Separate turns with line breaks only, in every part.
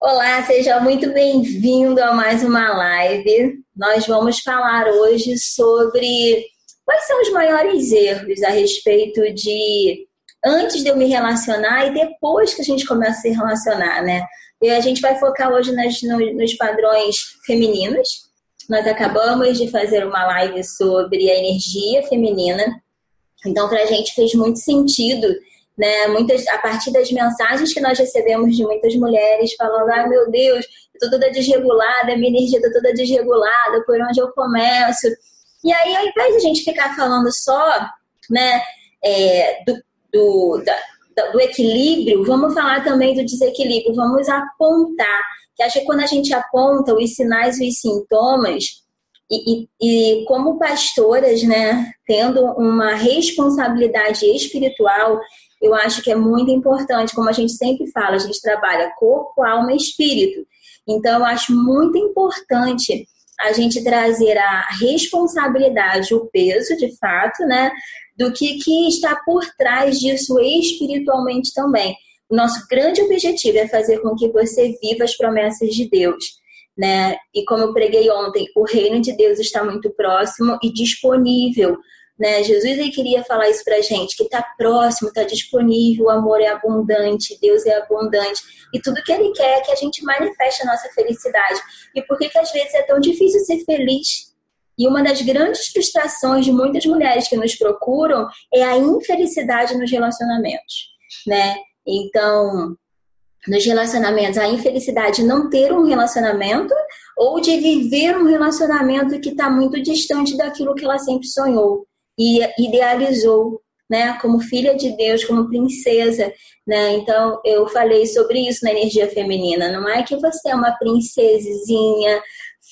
Olá, seja muito bem-vindo a mais uma live. Nós vamos falar hoje sobre quais são os maiores erros a respeito de antes de eu me relacionar e depois que a gente começa a se relacionar, né? E a gente vai focar hoje nas, nos padrões femininos. Nós acabamos de fazer uma live sobre a energia feminina. Então, para a gente fez muito sentido né? Muitas, a partir das mensagens que nós recebemos de muitas mulheres falando, ai ah, meu Deus, eu tô toda desregulada, minha energia tá toda desregulada, por onde eu começo? E aí, ao invés de a gente ficar falando só, né, é, do, do, da, do equilíbrio, vamos falar também do desequilíbrio, vamos apontar. Que acho que quando a gente aponta os sinais e os sintomas, e, e, e, como pastoras, né, tendo uma responsabilidade espiritual, eu acho que é muito importante, como a gente sempre fala, a gente trabalha corpo, alma e espírito. Então, eu acho muito importante a gente trazer a responsabilidade, o peso, de fato, né, do que, que está por trás disso espiritualmente também. O nosso grande objetivo é fazer com que você viva as promessas de Deus. Né? E como eu preguei ontem, o reino de Deus está muito próximo e disponível né? Jesus ele queria falar isso pra gente, que está próximo, está disponível, o amor é abundante, Deus é abundante. E tudo que ele quer é que a gente manifeste a nossa felicidade. E por que, que às vezes é tão difícil ser feliz? E uma das grandes frustrações de muitas mulheres que nos procuram é a infelicidade nos relacionamentos, né? Então, nos relacionamentos, a infelicidade de não ter um relacionamento ou de viver um relacionamento que está muito distante daquilo que ela sempre sonhou e idealizou, né, como filha de Deus, como princesa, né? Então eu falei sobre isso na energia feminina. Não é que você é uma princesinha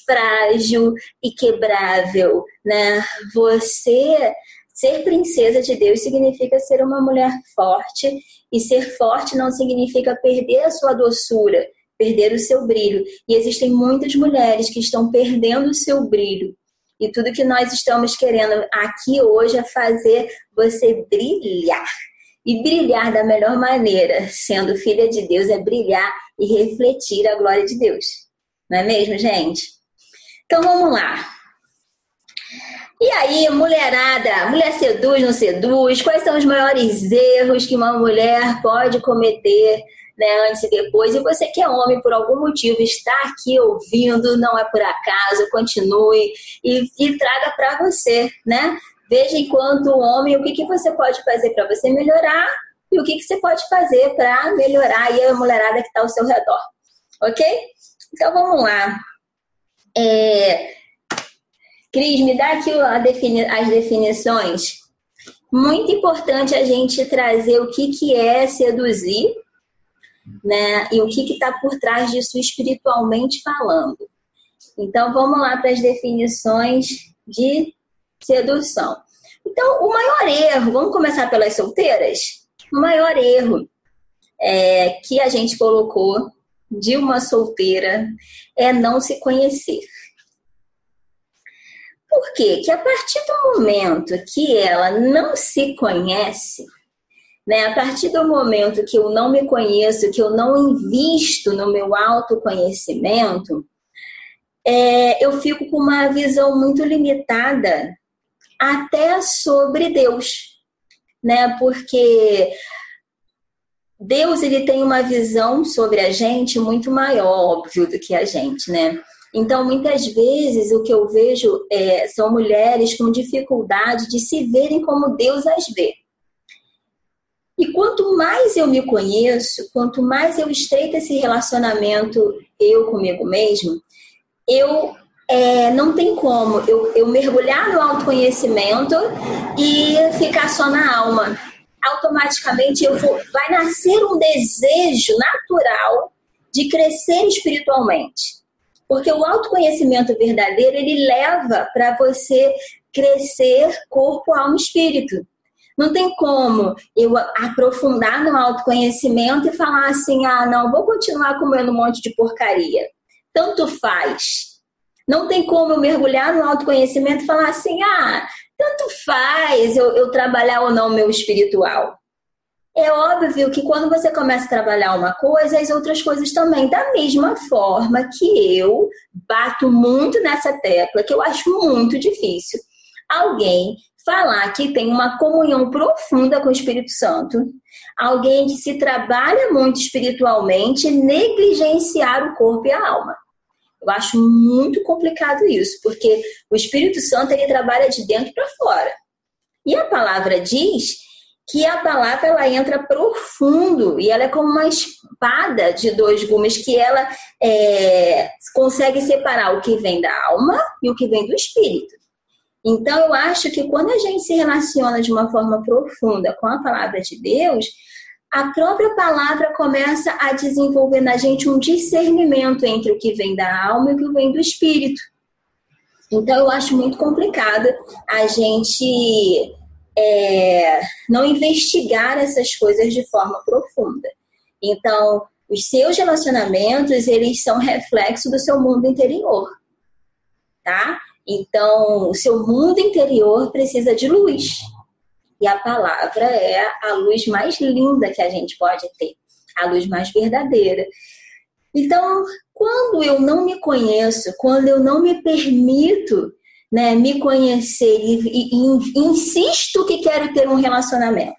frágil e quebrável, né? Você ser princesa de Deus significa ser uma mulher forte e ser forte não significa perder a sua doçura, perder o seu brilho. E existem muitas mulheres que estão perdendo o seu brilho e tudo que nós estamos querendo aqui hoje é fazer você brilhar. E brilhar da melhor maneira, sendo filha de Deus, é brilhar e refletir a glória de Deus. Não é mesmo, gente? Então vamos lá. E aí, mulherada, mulher seduz, não seduz? Quais são os maiores erros que uma mulher pode cometer né, antes e depois. E você que é homem, por algum motivo, está aqui ouvindo, não é por acaso, continue e, e traga para você, né? Veja enquanto homem o que, que você pode fazer para você melhorar e o que, que você pode fazer para melhorar aí a mulherada que está ao seu redor. Ok? Então vamos lá. É... Cris, me dá aqui defini... as definições. Muito importante a gente trazer o que, que é seduzir né? E o que está por trás disso espiritualmente falando. Então vamos lá para as definições de sedução. Então, o maior erro, vamos começar pelas solteiras? O maior erro é, que a gente colocou de uma solteira é não se conhecer. Por quê? Que a partir do momento que ela não se conhece, né? A partir do momento que eu não me conheço, que eu não invisto no meu autoconhecimento, é, eu fico com uma visão muito limitada até sobre Deus, né? Porque Deus ele tem uma visão sobre a gente muito maior, óbvio, do que a gente, né? Então, muitas vezes, o que eu vejo é, são mulheres com dificuldade de se verem como Deus as vê. E quanto mais eu me conheço, quanto mais eu estreito esse relacionamento eu comigo mesmo, eu é, não tem como eu, eu mergulhar no autoconhecimento e ficar só na alma. Automaticamente eu vou, vai nascer um desejo natural de crescer espiritualmente. Porque o autoconhecimento verdadeiro, ele leva para você crescer corpo, alma e espírito. Não tem como eu aprofundar no autoconhecimento e falar assim: ah, não, vou continuar comendo um monte de porcaria. Tanto faz. Não tem como eu mergulhar no autoconhecimento e falar assim: ah, tanto faz eu, eu trabalhar ou não o meu espiritual. é óbvio que quando você começa a trabalhar uma coisa, as outras coisas também. Da mesma forma que eu bato muito nessa tecla, que eu acho muito difícil alguém falar que tem uma comunhão profunda com o Espírito Santo, alguém que se trabalha muito espiritualmente, negligenciar o corpo e a alma. Eu acho muito complicado isso, porque o Espírito Santo ele trabalha de dentro para fora. E a palavra diz que a palavra ela entra profundo e ela é como uma espada de dois gumes que ela é, consegue separar o que vem da alma e o que vem do espírito. Então eu acho que quando a gente se relaciona de uma forma profunda com a palavra de Deus, a própria palavra começa a desenvolver na gente um discernimento entre o que vem da alma e o que vem do espírito. Então eu acho muito complicado a gente é, não investigar essas coisas de forma profunda. Então, os seus relacionamentos, eles são reflexo do seu mundo interior, tá? Então, o seu mundo interior precisa de luz. E a palavra é a luz mais linda que a gente pode ter, a luz mais verdadeira. Então, quando eu não me conheço, quando eu não me permito né, me conhecer e, e, e insisto que quero ter um relacionamento,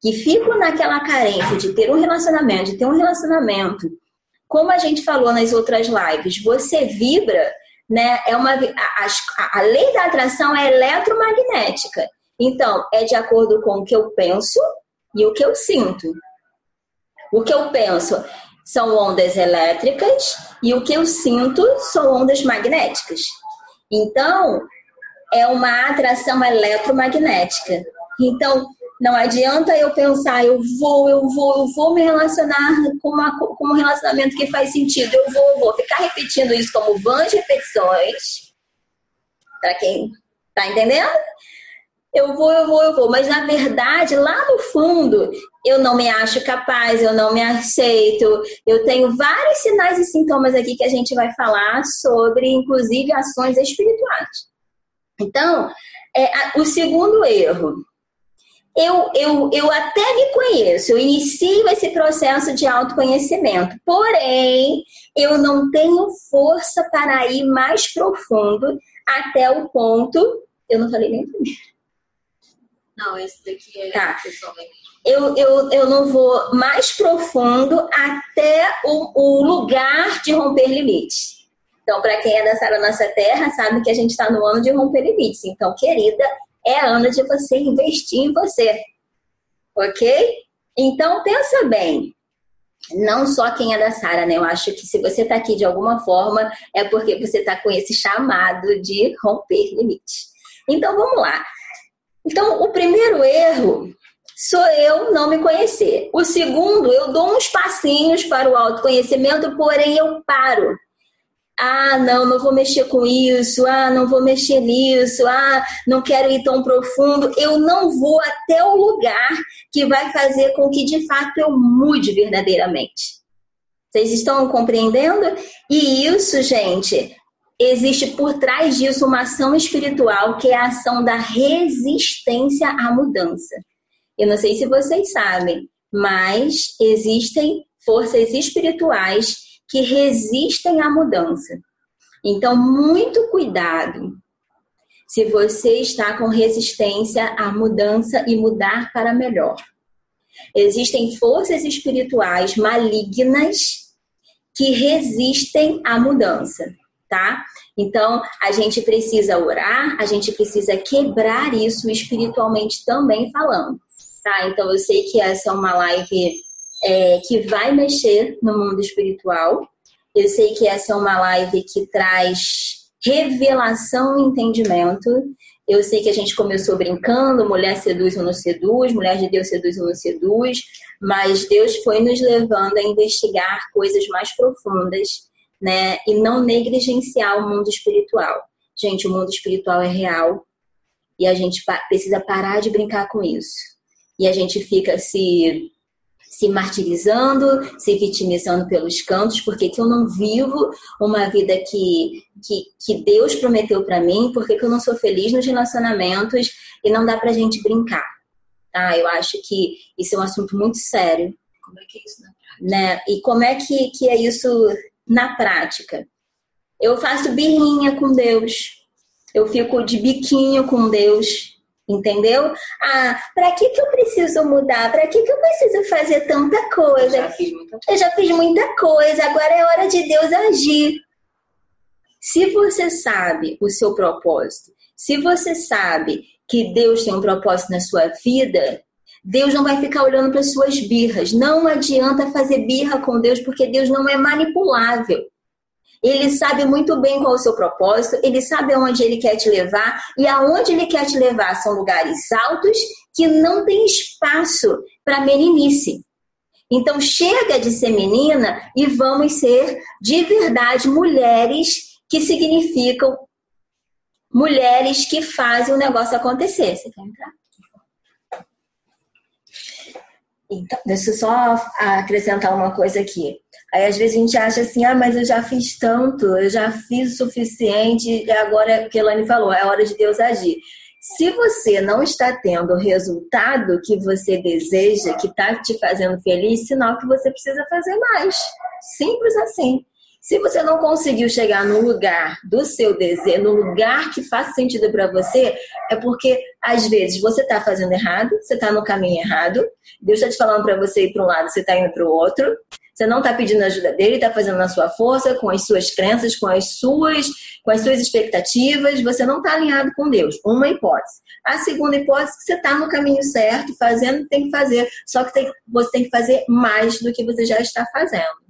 que fico naquela carência de ter um relacionamento, de ter um relacionamento, como a gente falou nas outras lives, você vibra, né? É uma a, a lei da atração é eletromagnética. Então, é de acordo com o que eu penso e o que eu sinto. O que eu penso são ondas elétricas e o que eu sinto são ondas magnéticas. Então, é uma atração eletromagnética. Então, não adianta eu pensar, eu vou, eu vou, eu vou me relacionar com, uma, com um relacionamento que faz sentido. Eu vou, eu vou ficar repetindo isso como vãs repetições. Para quem tá entendendo? Eu vou, eu vou, eu vou. Mas na verdade, lá no fundo, eu não me acho capaz, eu não me aceito. Eu tenho vários sinais e sintomas aqui que a gente vai falar sobre, inclusive, ações espirituais. Então, é, o segundo erro. Eu, eu, eu até me conheço, eu inicio esse processo de autoconhecimento, porém, eu não tenho força para ir mais profundo até o ponto. Eu não falei nem primeiro.
Não, esse daqui é tá.
Eu, eu, eu não vou mais profundo até o, o lugar de romper limites. Então, para quem é da Sara Nossa Terra, sabe que a gente está no ano de romper limites. Então, querida, é ano de você investir em você. Ok? Então, pensa bem. Não só quem é da Sara, né? Eu acho que se você está aqui de alguma forma, é porque você está com esse chamado de romper limites. Então, vamos lá. Então, o primeiro erro sou eu não me conhecer. O segundo, eu dou uns passinhos para o autoconhecimento, porém eu paro. Ah, não, não vou mexer com isso. Ah, não vou mexer nisso. Ah, não quero ir tão profundo. Eu não vou até o lugar que vai fazer com que de fato eu mude verdadeiramente. Vocês estão compreendendo? E isso, gente, existe por trás disso uma ação espiritual que é a ação da resistência à mudança. Eu não sei se vocês sabem, mas existem forças espirituais que resistem à mudança. Então, muito cuidado se você está com resistência à mudança e mudar para melhor. Existem forças espirituais malignas que resistem à mudança tá? Então, a gente precisa orar, a gente precisa quebrar isso espiritualmente também falando, tá? Então, eu sei que essa é uma live é, que vai mexer no mundo espiritual. Eu sei que essa é uma live que traz revelação e entendimento. Eu sei que a gente começou brincando, mulher seduz ou não seduz, mulher de Deus seduz ou não seduz, mas Deus foi nos levando a investigar coisas mais profundas né? E não negligenciar o mundo espiritual. Gente, o mundo espiritual é real e a gente precisa parar de brincar com isso. E a gente fica se se martirizando, se vitimizando pelos cantos, porque que eu não vivo uma vida que, que, que Deus prometeu para mim, porque que eu não sou feliz nos relacionamentos e não dá pra gente brincar, tá? Eu acho que isso é um assunto muito sério.
Como é que é isso na prática?
Né? E como é que, que é isso na prática? Eu faço birrinha com Deus. Eu fico de biquinho com Deus. Entendeu? Ah, para que, que eu preciso mudar? Para que, que eu preciso fazer tanta coisa?
Eu já fiz muita
coisa. Eu já fiz muita coisa, agora é hora de Deus agir. Se você sabe o seu propósito, se você sabe que Deus tem um propósito na sua vida, Deus não vai ficar olhando para suas birras. Não adianta fazer birra com Deus, porque Deus não é manipulável. Ele sabe muito bem qual é o seu propósito, ele sabe aonde ele quer te levar, e aonde ele quer te levar são lugares altos que não tem espaço para meninice. Então chega de ser menina e vamos ser de verdade mulheres que significam mulheres que fazem o negócio acontecer. Você quer entrar? Então, deixa eu só acrescentar uma coisa aqui. Aí às vezes a gente acha assim, ah, mas eu já fiz tanto, eu já fiz o suficiente, e agora, o que a Elane falou, é hora de Deus agir. Se você não está tendo o resultado que você deseja, que está te fazendo feliz, sinal que você precisa fazer mais. Simples assim. Se você não conseguiu chegar no lugar do seu desejo, no lugar que faz sentido para você, é porque às vezes você está fazendo errado, você está no caminho errado, Deus está te falando para você ir para um lado, você está indo para o outro. Você não está pedindo ajuda dele, está fazendo na sua força, com as suas crenças, com as suas, com as suas expectativas. Você não está alinhado com Deus. Uma hipótese. A segunda hipótese é que você está no caminho certo, fazendo o que tem que fazer. Só que tem, você tem que fazer mais do que você já está fazendo.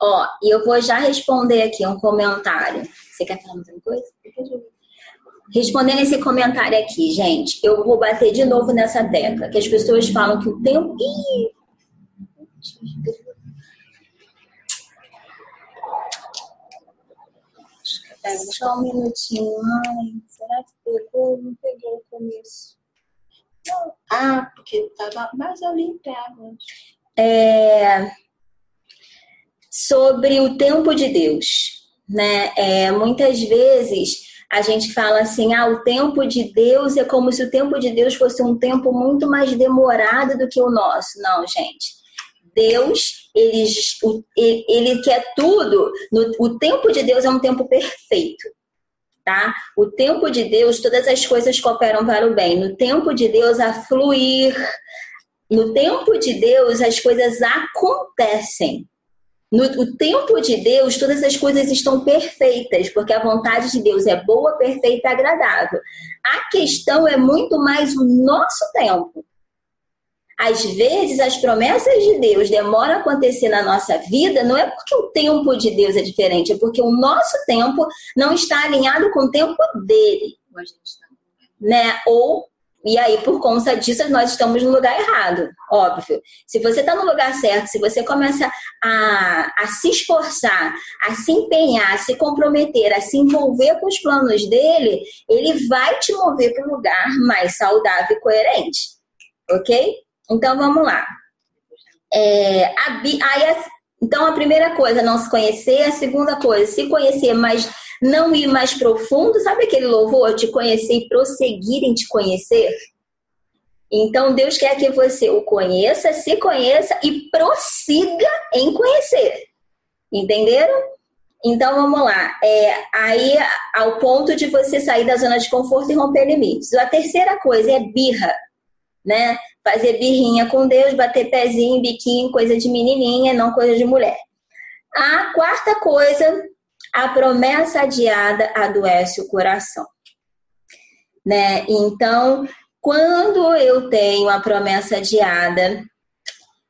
Ó, e eu vou já responder aqui um comentário. Você quer falar mais uma coisa? Respondendo esse comentário aqui, gente, eu vou bater de novo nessa tecla, que as pessoas falam que o tempo. Ih! Só um minutinho. Ai, será que pegou? Não pegou o começo.
Ah, porque tava. Mas eu limpava.
É sobre o tempo de Deus, né? É, muitas vezes a gente fala assim, ah, o tempo de Deus é como se o tempo de Deus fosse um tempo muito mais demorado do que o nosso. Não, gente. Deus, ele, ele quer tudo. No, o tempo de Deus é um tempo perfeito. Tá? O tempo de Deus, todas as coisas cooperam para o bem. No tempo de Deus, a fluir. No tempo de Deus, as coisas acontecem. No o tempo de Deus, todas as coisas estão perfeitas, porque a vontade de Deus é boa, perfeita e agradável. A questão é muito mais o nosso tempo. Às vezes, as promessas de Deus demoram a acontecer na nossa vida, não é porque o tempo de Deus é diferente, é porque o nosso tempo não está alinhado com o tempo dele. Né? Ou e aí, por conta disso, nós estamos no lugar errado, óbvio. Se você está no lugar certo, se você começa a, a se esforçar, a se empenhar, a se comprometer, a se envolver com os planos dele, ele vai te mover para um lugar mais saudável e coerente. Ok? Então vamos lá. É, a, aí, então a primeira coisa, não se conhecer, a segunda coisa, se conhecer, mas não ir mais profundo, sabe aquele louvor? Te conhecer e prosseguir em te conhecer? Então, Deus quer que você o conheça, se conheça e prossiga em conhecer. Entenderam? Então, vamos lá. É, aí, ao ponto de você sair da zona de conforto e romper limites. A terceira coisa é birra, né? Fazer birrinha com Deus, bater pezinho, biquinho, coisa de menininha, não coisa de mulher. A quarta coisa a promessa adiada adoece o coração. Né? Então, quando eu tenho a promessa adiada,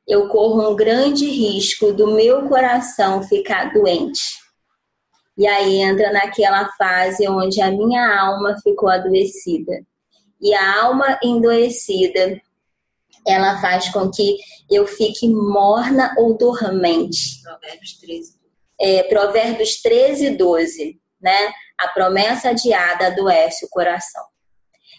eu corro um grande risco do meu coração ficar doente. E aí entra naquela fase onde a minha alma ficou adoecida. E a alma endoecida, ela faz com que eu fique morna ou dormente.
Provérbios 13
é, Provérbios 13, 12, né? A promessa adiada adoece o coração.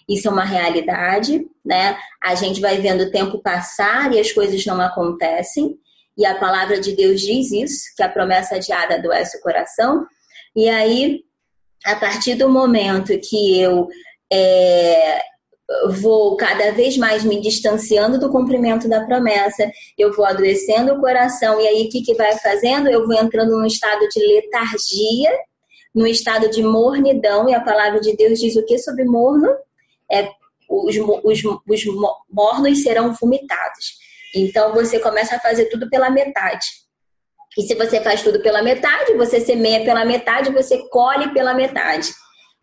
Isso é uma realidade, né? A gente vai vendo o tempo passar e as coisas não acontecem. E a palavra de Deus diz isso, que a promessa adiada adoece o coração. E aí, a partir do momento que eu é, vou cada vez mais me distanciando do cumprimento da promessa, eu vou adoecendo o coração, e aí o que, que vai fazendo? Eu vou entrando num estado de letargia, no estado de mornidão, e a palavra de Deus diz o que sobre morno? É, os, os, os mornos serão vomitados. Então você começa a fazer tudo pela metade. E se você faz tudo pela metade, você semeia pela metade, você colhe pela metade.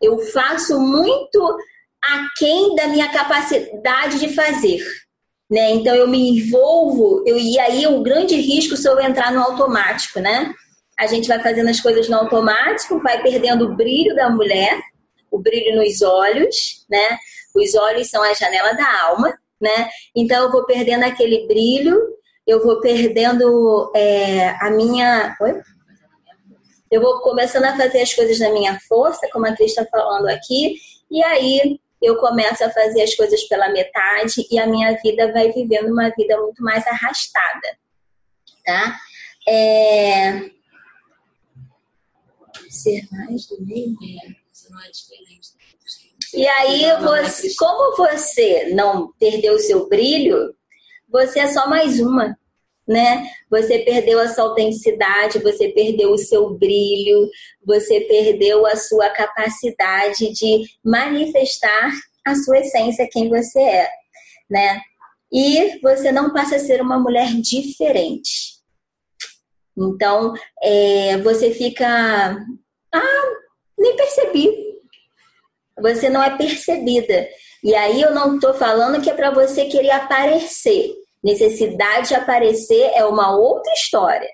Eu faço muito aquém da minha capacidade de fazer. Né? Então eu me envolvo, eu, e aí o grande risco se eu entrar no automático, né? A gente vai fazendo as coisas no automático, vai perdendo o brilho da mulher, o brilho nos olhos, né? Os olhos são a janela da alma, né? Então eu vou perdendo aquele brilho, eu vou perdendo é, a minha. Oi? Eu vou começando a fazer as coisas na minha força, como a Cris está falando aqui, e aí eu começo a fazer as coisas pela metade e a minha vida vai vivendo uma vida muito mais arrastada, tá? É... Ser mais do mesmo? É, você não é diferente. E aí, você, como você não perdeu o seu brilho, você é só mais uma, né? Você perdeu a sua autenticidade, você perdeu o seu brilho, você perdeu a sua capacidade de manifestar a sua essência, quem você é, né? E você não passa a ser uma mulher diferente. Então, é, você fica. Ah, nem percebi você não é percebida. E aí eu não estou falando que é para você querer aparecer. Necessidade de aparecer é uma outra história.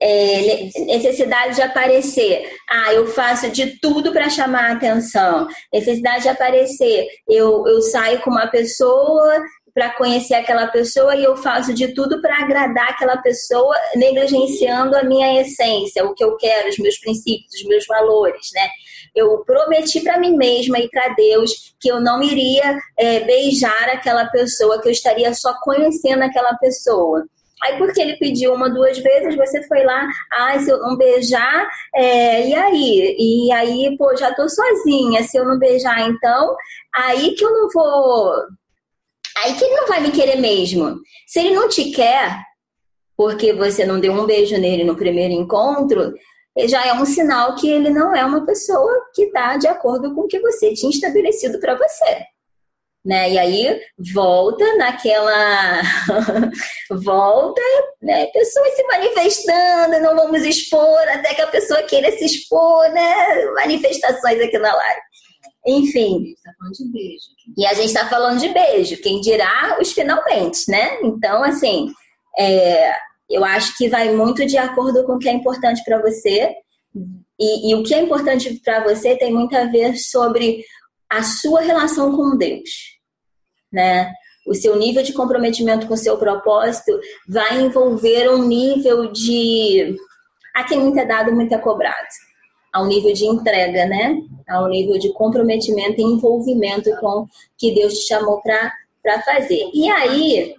É, necessidade de aparecer. Ah, eu faço de tudo para chamar a atenção. Necessidade de aparecer. Eu, eu saio com uma pessoa para conhecer aquela pessoa e eu faço de tudo para agradar aquela pessoa, negligenciando a minha essência, o que eu quero, os meus princípios, os meus valores, né? Eu prometi para mim mesma e para Deus que eu não iria é, beijar aquela pessoa, que eu estaria só conhecendo aquela pessoa. Aí, porque ele pediu uma, duas vezes, você foi lá, ah, se eu não beijar, é, e aí? E aí, pô, já tô sozinha, se eu não beijar, então, aí que eu não vou Aí que ele não vai me querer mesmo. Se ele não te quer, porque você não deu um beijo nele no primeiro encontro, já é um sinal que ele não é uma pessoa que está de acordo com o que você tinha estabelecido para você. Né? E aí volta naquela volta, né? Pessoas se manifestando, não vamos expor até que a pessoa queira se expor, né? Manifestações aqui na live. Enfim.
Tá de beijo.
E a gente está falando de beijo, quem dirá os finalmente, né? Então, assim, é, eu acho que vai muito de acordo com o que é importante para você. E, e, o que é importante para você tem muito a ver sobre a sua relação com Deus, né? O seu nível de comprometimento com o seu propósito vai envolver um nível de. A quem muito é dado, muito é cobrado ao nível de entrega, né? Ao nível de comprometimento e envolvimento com que Deus te chamou para fazer. E aí.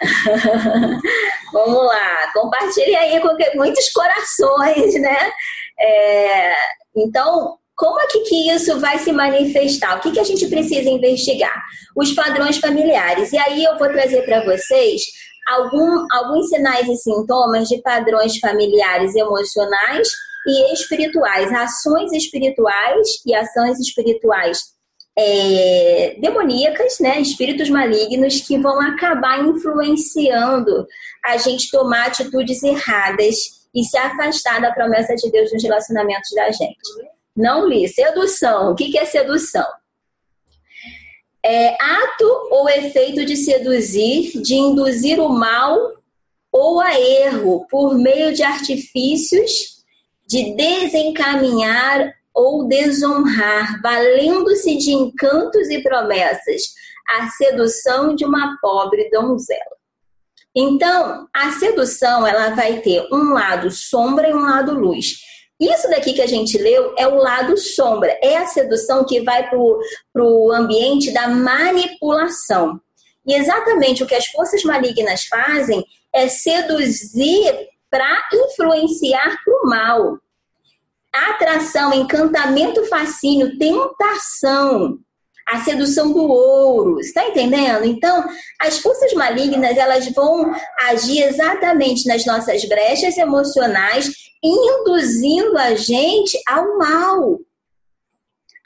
Vamos lá, compartilhe aí com muitos corações, né? É, então, como é que, que isso vai se manifestar? O que, que a gente precisa investigar? Os padrões familiares. E aí eu vou trazer para vocês algum, alguns sinais e sintomas de padrões familiares emocionais e espirituais, ações espirituais e ações espirituais é, demoníacas, né, espíritos malignos que vão acabar influenciando a gente tomar atitudes erradas e se afastar da promessa de Deus nos relacionamentos da gente. Não li. Sedução. O que é sedução? É, ato ou efeito de seduzir, de induzir o mal ou a erro por meio de artifícios de desencaminhar ou desonrar, valendo-se de encantos e promessas, a sedução de uma pobre donzela. Então, a sedução ela vai ter um lado sombra e um lado luz. Isso daqui que a gente leu é o lado sombra, é a sedução que vai para o ambiente da manipulação. E exatamente o que as forças malignas fazem é seduzir para influenciar para o mal. atração, encantamento, fascínio, tentação, a sedução do ouro, está entendendo? Então, as forças malignas elas vão agir exatamente nas nossas brechas emocionais, induzindo a gente ao mal.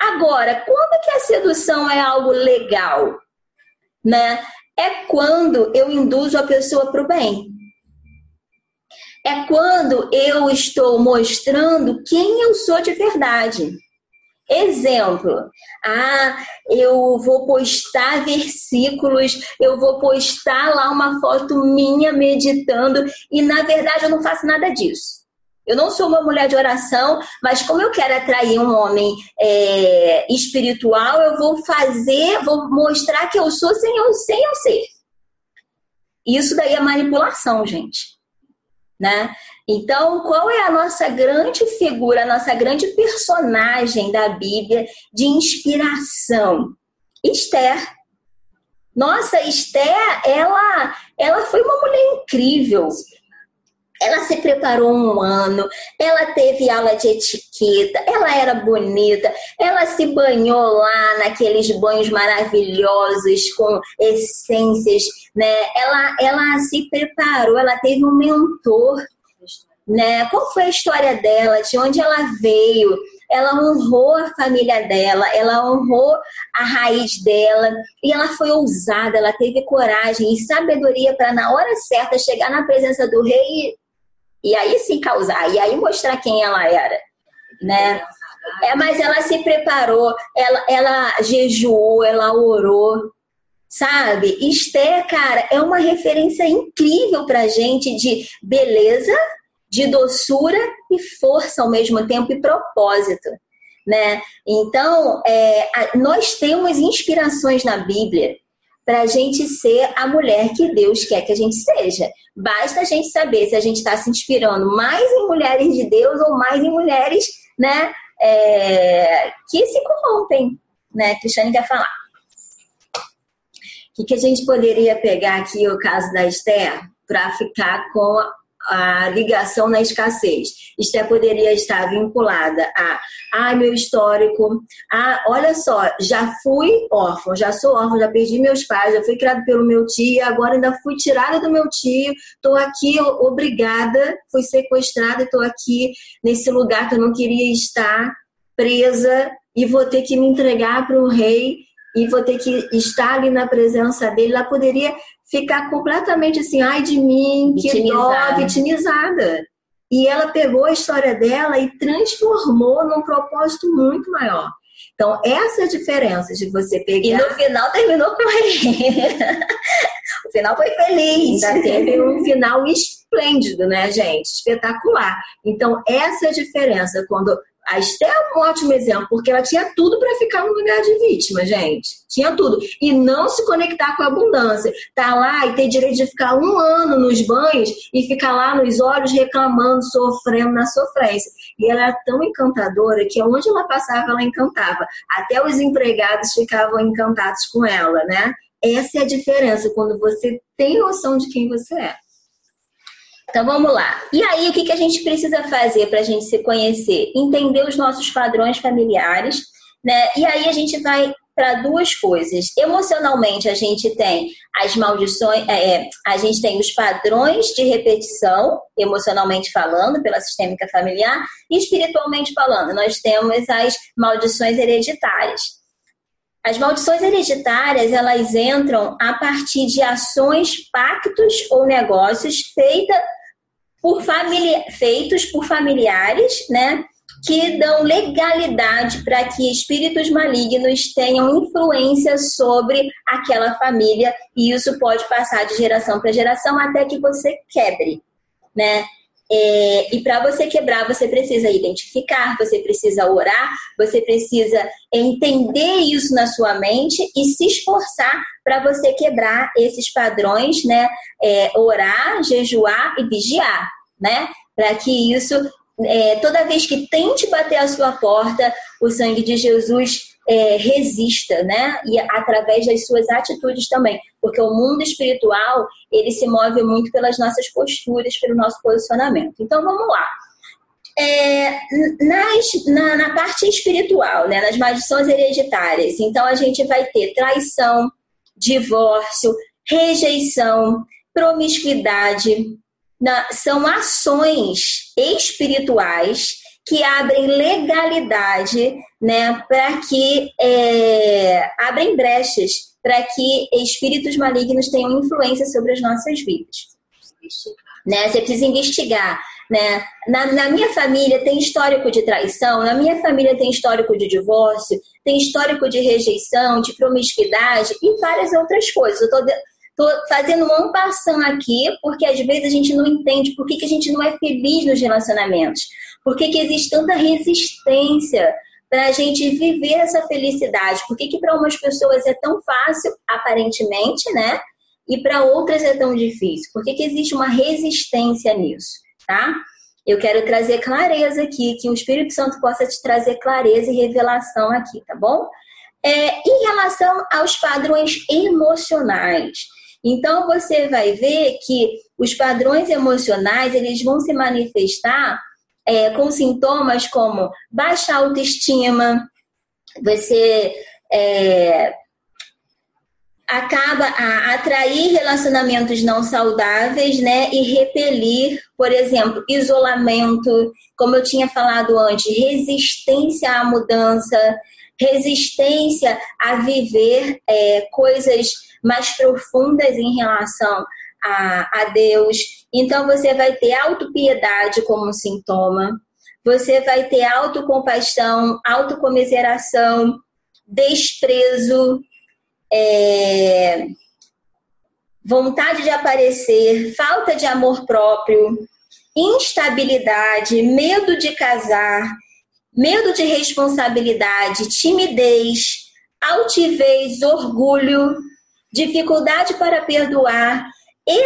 Agora, quando que a sedução é algo legal? Né? É quando eu induzo a pessoa para o bem. É quando eu estou mostrando quem eu sou de verdade. Exemplo, ah, eu vou postar versículos, eu vou postar lá uma foto minha meditando e na verdade eu não faço nada disso. Eu não sou uma mulher de oração, mas como eu quero atrair um homem é, espiritual, eu vou fazer, vou mostrar que eu sou sem eu, sem eu ser. Isso daí é manipulação, gente né? Então, qual é a nossa grande figura, a nossa grande personagem da Bíblia de inspiração? Esther. Nossa, Esther, ela, ela foi uma mulher incrível. Ela se preparou um ano, ela teve aula de etiqueta, ela era bonita, ela se banhou lá naqueles banhos maravilhosos com essências, né? Ela, ela se preparou, ela teve um mentor, né? Qual foi a história dela? De onde ela veio? Ela honrou a família dela, ela honrou a raiz dela e ela foi ousada, ela teve coragem e sabedoria para na hora certa chegar na presença do rei e aí sim causar, e aí mostrar quem ela era, né? É, mas ela se preparou, ela, ela jejuou, ela orou, sabe? Esther, cara, é uma referência incrível pra gente de beleza, de doçura e força ao mesmo tempo e propósito, né? Então, é, nós temos inspirações na Bíblia para a gente ser a mulher que Deus quer que a gente seja. Basta a gente saber se a gente está se inspirando mais em mulheres de Deus ou mais em mulheres, né, é, que se corrompem, né? Cristiane quer falar. O que, que a gente poderia pegar aqui o caso da Esther para ficar com a ligação na escassez. Isto é, poderia estar vinculada a, ah, meu histórico, ah, olha só, já fui órfão, já sou órfão, já perdi meus pais, já fui criado pelo meu tio, agora ainda fui tirada do meu tio, estou aqui obrigada, fui sequestrada, estou aqui nesse lugar que eu não queria estar, presa, e vou ter que me entregar para o rei e vou ter que estar ali na presença dele. Ela poderia ficar completamente assim, ai de mim, que dó, vitimizada. E ela pegou a história dela e transformou num propósito muito maior. Então, essa é a diferença de você pegar.
E no final terminou com ele.
o final foi feliz. Ainda teve um final esplêndido, né, gente? Espetacular. Então, essa é a diferença. Quando a Esther é um ótimo exemplo, porque ela tinha tudo para ficar no lugar de vítima, gente. Tinha tudo. E não se conectar com a abundância. Tá lá e ter direito de ficar um ano nos banhos e ficar lá nos olhos reclamando, sofrendo na sofrência. E ela era tão encantadora que onde ela passava, ela encantava. Até os empregados ficavam encantados com ela, né? Essa é a diferença quando você tem noção de quem você é. Então vamos lá. E aí, o que, que a gente precisa fazer para a gente se conhecer? Entender os nossos padrões familiares, né? E aí a gente vai para duas coisas. Emocionalmente, a gente tem as maldições, é, é, a gente tem os padrões de repetição, emocionalmente falando, pela sistêmica familiar, e espiritualmente falando, nós temos as maldições hereditárias. As maldições hereditárias, elas entram a partir de ações, pactos ou negócios feitas por famili... feitos por familiares, né? Que dão legalidade para que espíritos malignos tenham influência sobre aquela família e isso pode passar de geração para geração até que você quebre, né? É, e para você quebrar, você precisa identificar, você precisa orar, você precisa entender isso na sua mente e se esforçar para você quebrar esses padrões, né? É, orar, jejuar e vigiar, né? Para que isso, é, toda vez que tente bater a sua porta, o sangue de Jesus é, resista, né? E através das suas atitudes também, porque o mundo espiritual ele se move muito pelas nossas posturas, pelo nosso posicionamento. Então vamos lá. É, nas, na, na, parte espiritual, né, nas maldições hereditárias, então a gente vai ter traição, divórcio, rejeição, promiscuidade. Na, são ações espirituais que abrem legalidade né, para que é, abrem brechas para que espíritos malignos tenham influência sobre as nossas vidas. Né? Você precisa investigar. Né? Na, na, minha família tem histórico de traição, na minha família tem histórico de divórcio, tem histórico de rejeição, de promiscuidade e várias outras coisas. Eu estou fazendo um ampassão aqui, porque às vezes a gente não entende por que, que a gente não é feliz nos relacionamentos. Por que, que existe tanta resistência para a gente viver essa felicidade? Por que, que para umas pessoas é tão fácil, aparentemente, né? E para outras é tão difícil? Por que, que existe uma resistência nisso, tá? Eu quero trazer clareza aqui, que o Espírito Santo possa te trazer clareza e revelação aqui, tá bom? É, em relação aos padrões emocionais. Então você vai ver que os padrões emocionais eles vão se manifestar é, com sintomas como baixa autoestima, você é, acaba a atrair relacionamentos não saudáveis, né, e repelir, por exemplo, isolamento, como eu tinha falado antes, resistência à mudança, resistência a viver é, coisas mais profundas em relação a, a Deus. Então você vai ter autopiedade como sintoma, você vai ter autocompaixão, autocomiseração, desprezo, é, vontade de aparecer, falta de amor próprio, instabilidade, medo de casar, medo de responsabilidade, timidez, altivez, orgulho, dificuldade para perdoar, e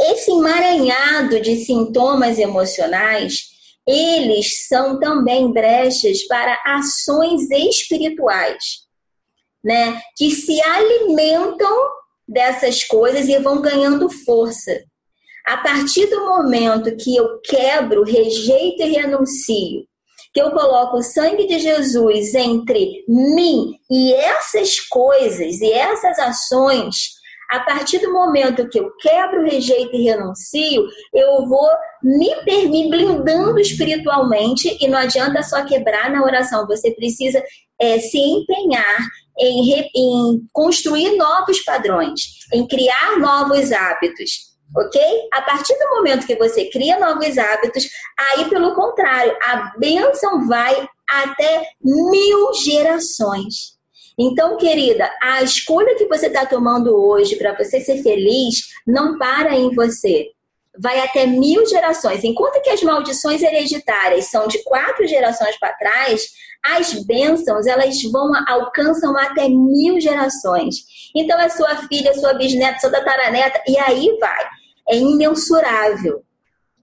esse emaranhado de sintomas emocionais, eles são também brechas para ações espirituais, né? Que se alimentam dessas coisas e vão ganhando força. A partir do momento que eu quebro, rejeito e renuncio, que eu coloco o sangue de Jesus entre mim e essas coisas e essas ações, a partir do momento que eu quebro, rejeito e renuncio, eu vou me, me blindando espiritualmente e não adianta só quebrar na oração, você precisa é, se empenhar em, em construir novos padrões, em criar novos hábitos ok? A partir do momento que você cria novos hábitos, aí pelo contrário, a bênção vai até mil gerações. Então, querida, a escolha que você está tomando hoje para você ser feliz não para em você. Vai até mil gerações. Enquanto que as maldições hereditárias são de quatro gerações para trás, as bênçãos elas vão alcançam até mil gerações. Então, é sua filha, sua bisneta, sua tataraneta, e aí vai. É imensurável.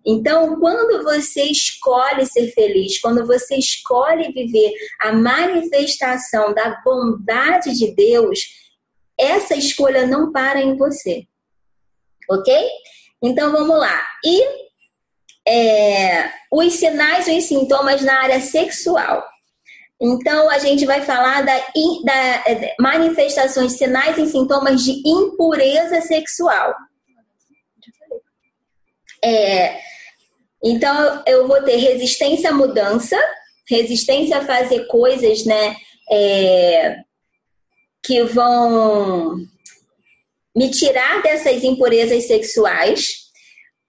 Então, quando você escolhe ser feliz, quando você escolhe viver a manifestação da bondade de Deus, essa escolha não para em você. Ok? Então vamos lá. E é, os sinais e os sintomas na área sexual. Então, a gente vai falar da, da é, manifestações, sinais e sintomas de impureza sexual. É, então, eu vou ter resistência à mudança, resistência a fazer coisas, né, é, que vão me tirar dessas impurezas sexuais,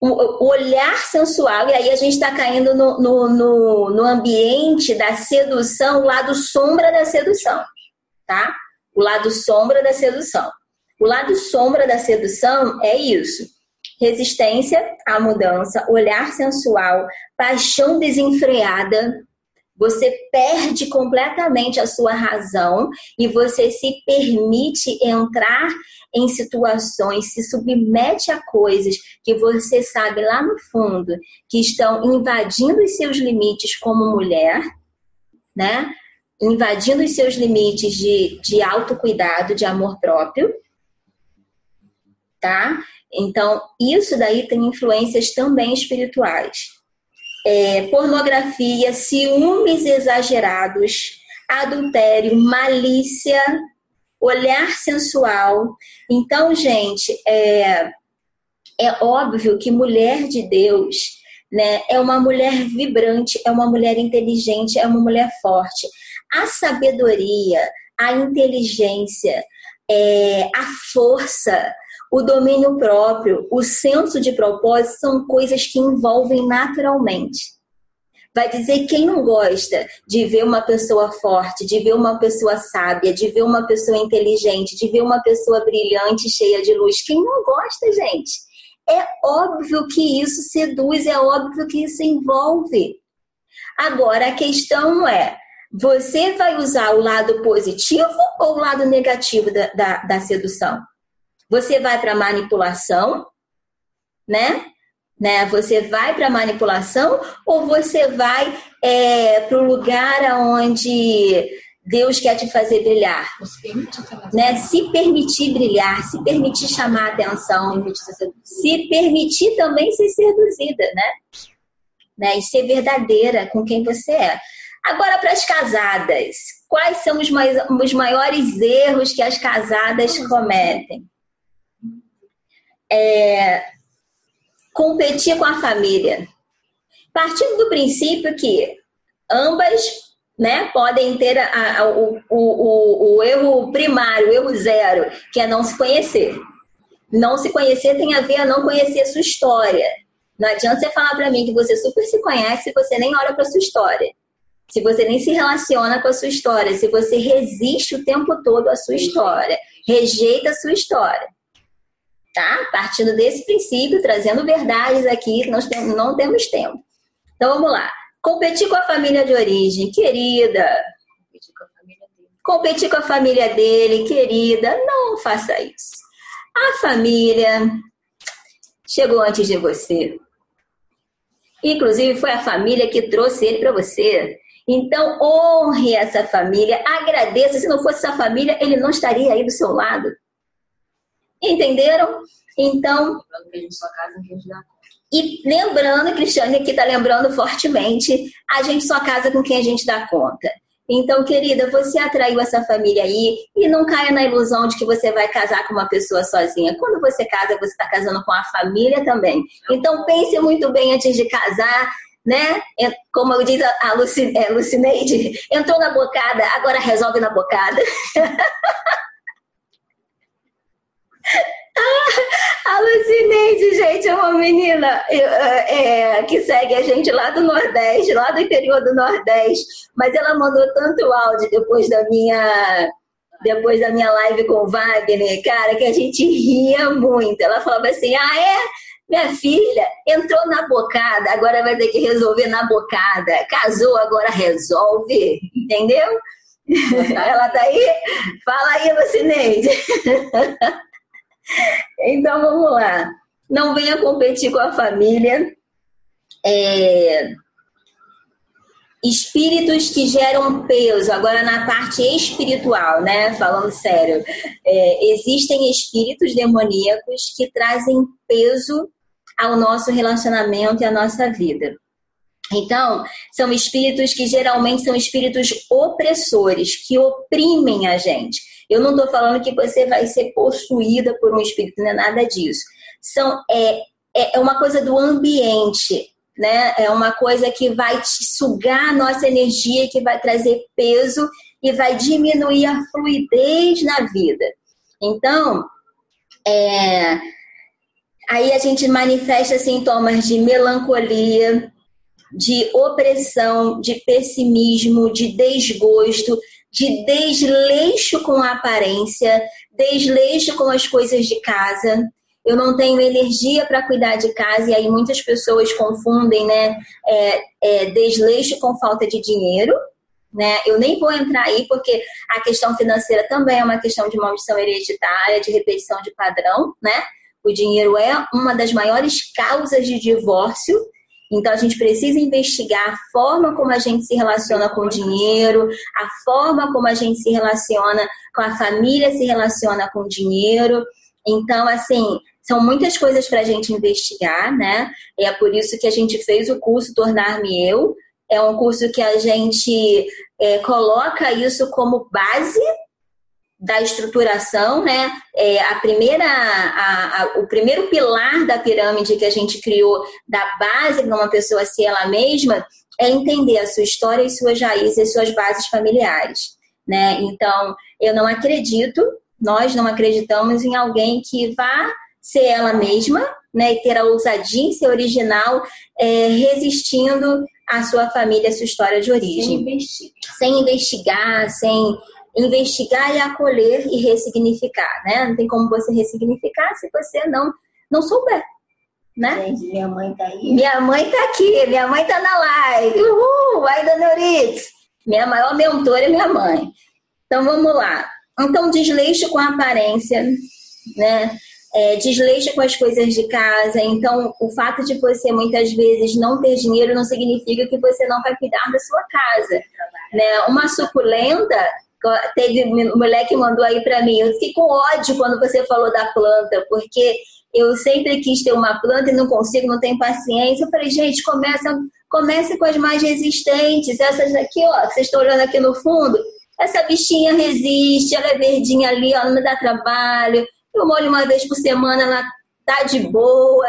o, olhar sensual, e aí a gente está caindo no, no, no, no ambiente da sedução, o lado sombra da sedução, tá? O lado sombra da sedução. O lado sombra da sedução é isso resistência à mudança, olhar sensual, paixão desenfreada. Você perde completamente a sua razão e você se permite entrar em situações, se submete a coisas que você sabe lá no fundo que estão invadindo os seus limites como mulher, né? Invadindo os seus limites de, de autocuidado, de amor próprio, tá? Então, isso daí tem influências também espirituais. é, pornografia, ciúmes exagerados, adultério, malícia, olhar sensual. Então, gente, é, é óbvio que mulher de Deus né, é uma mulher vibrante, é uma mulher inteligente, é uma mulher forte. A sabedoria, a inteligência, é, a força, o domínio próprio, o senso de propósito são coisas que envolvem naturalmente. Vai dizer quem não gosta de ver uma pessoa forte, de ver uma pessoa sábia, de ver uma pessoa inteligente, de ver uma pessoa brilhante, cheia de luz. Quem não gosta, gente? É óbvio que isso seduz, é óbvio que isso envolve. Agora, a questão é: você vai usar o lado positivo ou o lado negativo da, da, da sedução? Você vai para manipulação, né? né? Você vai para manipulação ou você vai é, para o lugar onde Deus quer te fazer brilhar? Né? Se permitir brilhar, se permitir chamar a atenção, se permitir também ser seduzida, né? né? E ser verdadeira com quem você é. Agora, para as casadas, quais são os, os maiores erros que as casadas cometem? É, competir com a família. Partindo do princípio que ambas né, podem ter a, a, o, o, o, erro primário, o erro zero, que é não se conhecer. Não se conhecer tem a ver a não conhecer a sua história. Não adianta você falar para mim que você super se conhece se você nem olha para sua história. Se você nem se relaciona com a sua história, se você resiste o tempo todo à sua história, rejeita a sua história tá? Partindo desse princípio, trazendo verdades aqui, nós não temos tempo. Então vamos lá. Competir com a família de origem, querida. Competir com a família dele, Competir com a família dele querida. Não faça isso. A família chegou antes de você. Inclusive, foi a família que trouxe ele para você. Então, honre essa família, agradeça. Se não fosse essa família, ele não estaria aí do seu lado. Entenderam? Então. E lembrando, Cristiane aqui está lembrando fortemente, a gente só casa com quem a gente dá conta. Então, querida, você atraiu essa família aí e não caia na ilusão de que você vai casar com uma pessoa sozinha. Quando você casa, você está casando com a família também. Então, pense muito bem antes de casar, né? Como diz a é, Lucineide, entrou na bocada, agora resolve na bocada. A Lucineide, gente, é uma menina é, é, que segue a gente lá do Nordeste, lá do interior do Nordeste. Mas ela mandou tanto áudio depois da minha depois da minha live com o Wagner, cara, que a gente ria muito. Ela falava assim: ah, é? Minha filha entrou na bocada, agora vai ter que resolver na bocada. Casou, agora resolve. Entendeu? Ela tá aí? Fala aí, Lucineide. Então vamos lá. Não venha competir com a família. É... Espíritos que geram peso, agora na parte espiritual, né? Falando sério, é, existem espíritos demoníacos que trazem peso ao nosso relacionamento e à nossa vida. Então, são espíritos que geralmente são espíritos opressores, que oprimem a gente. Eu não estou falando que você vai ser possuída por um espírito, não é nada disso. São, é, é, é uma coisa do ambiente, né? É uma coisa que vai te sugar a nossa energia, que vai trazer peso e vai diminuir a fluidez na vida. Então, é, aí a gente manifesta sintomas de melancolia, de opressão, de pessimismo, de desgosto, de desleixo com a aparência, desleixo com as coisas de casa. Eu não tenho energia para cuidar de casa, e aí muitas pessoas confundem né, é, é, desleixo com falta de dinheiro. Né? Eu nem vou entrar aí, porque a questão financeira também é uma questão de maldição hereditária, de repetição de padrão. Né? O dinheiro é uma das maiores causas de divórcio então a gente precisa investigar a forma como a gente se relaciona com o dinheiro, a forma como a gente se relaciona com a família, se relaciona com o dinheiro. Então, assim, São muitas coisas para a gente investigar, né? É por isso que a gente fez o curso Tornar-me Eu. É um curso que a gente é, coloca isso como base da estruturação, né? É, a primeira, a, a, o primeiro pilar da pirâmide que a gente criou, da base para uma pessoa ser ela mesma, é entender a sua história e suas raízes, suas bases familiares, né? Então, eu não acredito, nós não acreditamos em alguém que vá ser ela mesma, né? E ter a ousadia em ser original, é, resistindo à sua família, à sua história de origem.
Sem investigar.
Sem investigar, sem investigar e acolher e ressignificar, né? Não tem como você ressignificar se você não não souber, né?
Gente, minha mãe tá aí.
Minha mãe tá aqui, minha mãe tá na live. Uhul! Vai, Dona Euritz! Minha maior mentora é minha mãe. Então vamos lá. Então, desleixo com a aparência, né? É, desleixo com as coisas de casa. Então, o fato de você muitas vezes não ter dinheiro não significa que você não vai cuidar da sua casa. Né? Uma suculenta Teve um moleque que mandou aí para mim. Eu fiquei com ódio quando você falou da planta, porque eu sempre quis ter uma planta e não consigo, não tenho paciência. Eu falei, gente, começa, comece com as mais resistentes. Essas aqui, ó, que vocês estão olhando aqui no fundo. Essa bichinha resiste, ela é verdinha ali, ó, não me dá trabalho. Eu molho uma vez por semana, ela tá de boa.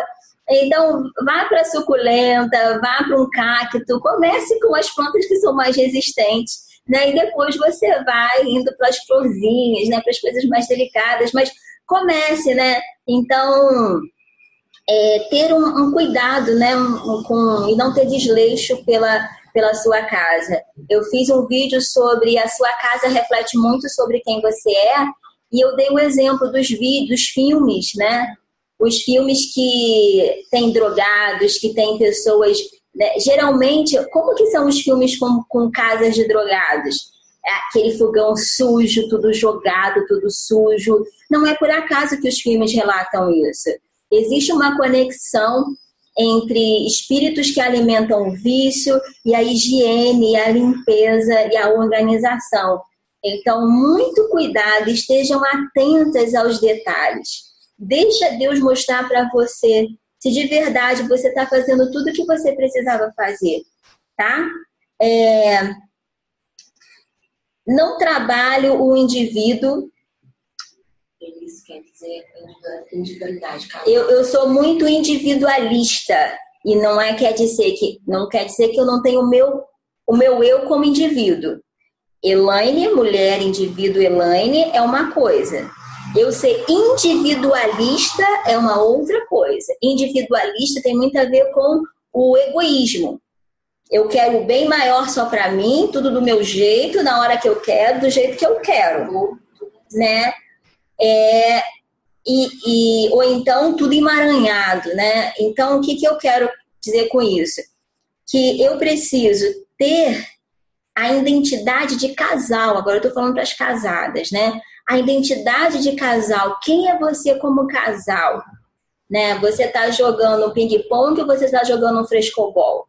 Então, vá para suculenta, vá para um cacto, comece com as plantas que são mais resistentes né? E depois você vai indo para as florzinhas, né? Para as coisas mais delicadas, mas comece, né? Então, é, ter um, um, cuidado, né? Com, e não ter desleixo pela, pela sua casa. Eu fiz um vídeo sobre a sua casa reflete muito sobre quem você é, e eu dei o um exemplo dos vídeos, filmes, né? Os filmes que tem drogados, que tem pessoas né? Geralmente, como que são os filmes com, com casas de drogados? É aquele fogão sujo, tudo jogado, tudo sujo. Não é por acaso que os filmes relatam isso. Existe uma conexão entre espíritos que alimentam o vício e a higiene, a limpeza e a organização. Então, muito cuidado, estejam atentas aos detalhes. Deixa Deus mostrar para você se de verdade você está fazendo tudo o que você precisava fazer, tá? É... Não trabalho o indivíduo.
Isso quer dizer individualidade.
Eu, eu sou muito individualista e não é quer dizer que não quer dizer que eu não tenho o meu o meu eu como indivíduo. Elaine, mulher, indivíduo Elaine é uma coisa. Eu ser individualista é uma outra coisa. Individualista tem muito a ver com o egoísmo. Eu quero o bem maior só para mim, tudo do meu jeito, na hora que eu quero, do jeito que eu quero, né? É, e, e, ou então tudo emaranhado, né? Então, o que, que eu quero dizer com isso? Que eu preciso ter a identidade de casal. Agora eu tô falando para as casadas, né? A identidade de casal. Quem é você como casal? Né? Você está jogando ping-pong ou você está jogando um frescobol?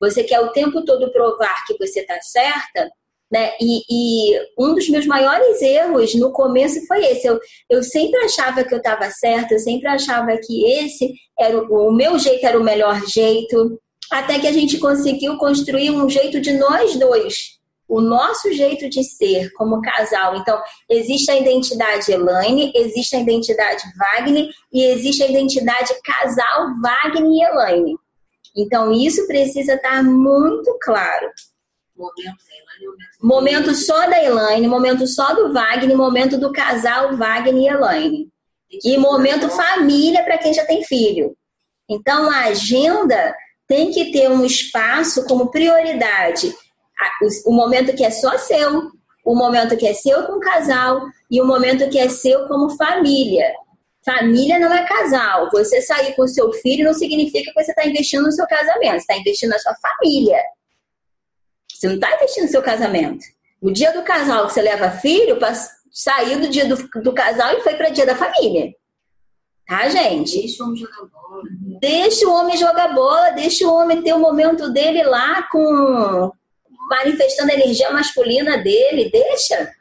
Você quer o tempo todo provar que você está certa? Né? E, e, um dos meus maiores erros no começo foi esse. Eu, eu sempre achava que eu estava certa, eu sempre achava que esse era o, o meu jeito era o melhor jeito, até que a gente conseguiu construir um jeito de nós dois o nosso jeito de ser como casal. Então, existe a identidade Elaine, existe a identidade Wagner e existe a identidade casal Wagner e Elaine. Então, isso precisa estar muito claro.
Momento,
momento só da Elaine, momento só do Wagner, momento do casal Wagner e Elaine. E momento família para quem já tem filho. Então, a agenda tem que ter um espaço como prioridade o momento que é só seu, o momento que é seu com o casal e o momento que é seu como família. Família não é casal. Você sair com o seu filho não significa que você está investindo no seu casamento. Você está investindo na sua família. Você não está investindo no seu casamento. O dia do casal que você leva filho, saiu do dia do, do casal e foi para o dia da família. Tá, gente?
Deixa o homem jogar bola.
Deixa o homem jogar bola, deixa o homem ter o momento dele lá com, manifestando a energia masculina dele, deixa.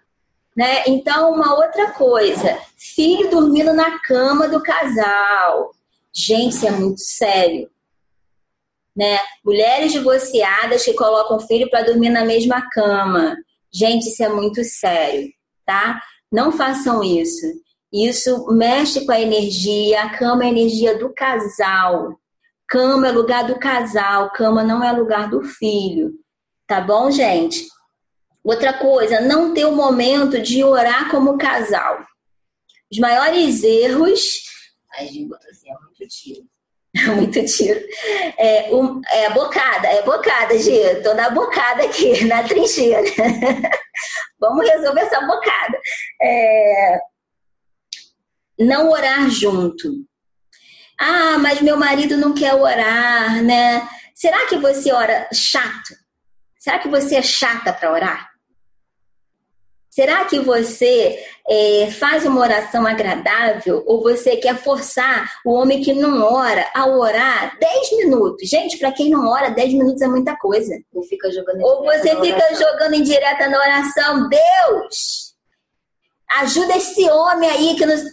Né? Então, uma outra coisa, filho dormindo na cama do casal. Gente, isso é muito sério. Né? Mulheres divorciadas que colocam filho para dormir na mesma cama. Gente, isso é muito sério, tá? Não façam isso. Isso mexe com a energia. A cama é a energia do casal. Cama é lugar do casal. Cama não é lugar do filho. Tá bom, gente? Outra coisa, não ter o momento de orar como casal. Os maiores erros.
Ai, gente, assim, é muito tiro.
muito tiro. É, um, é bocada, é bocada, Gê. Tô na bocada aqui, na trincheira. Vamos resolver essa bocada. É, não orar junto. Ah, mas meu marido não quer orar, né? Será que você ora chato? Será que você é chata para orar? Será que você é, faz uma oração agradável ou você quer forçar o homem que não ora a orar 10 minutos? Gente, para quem não ora, 10 minutos é muita coisa.
Ou fica jogando
Ou você fica jogando em direta na oração. Deus, ajuda esse homem aí que nos.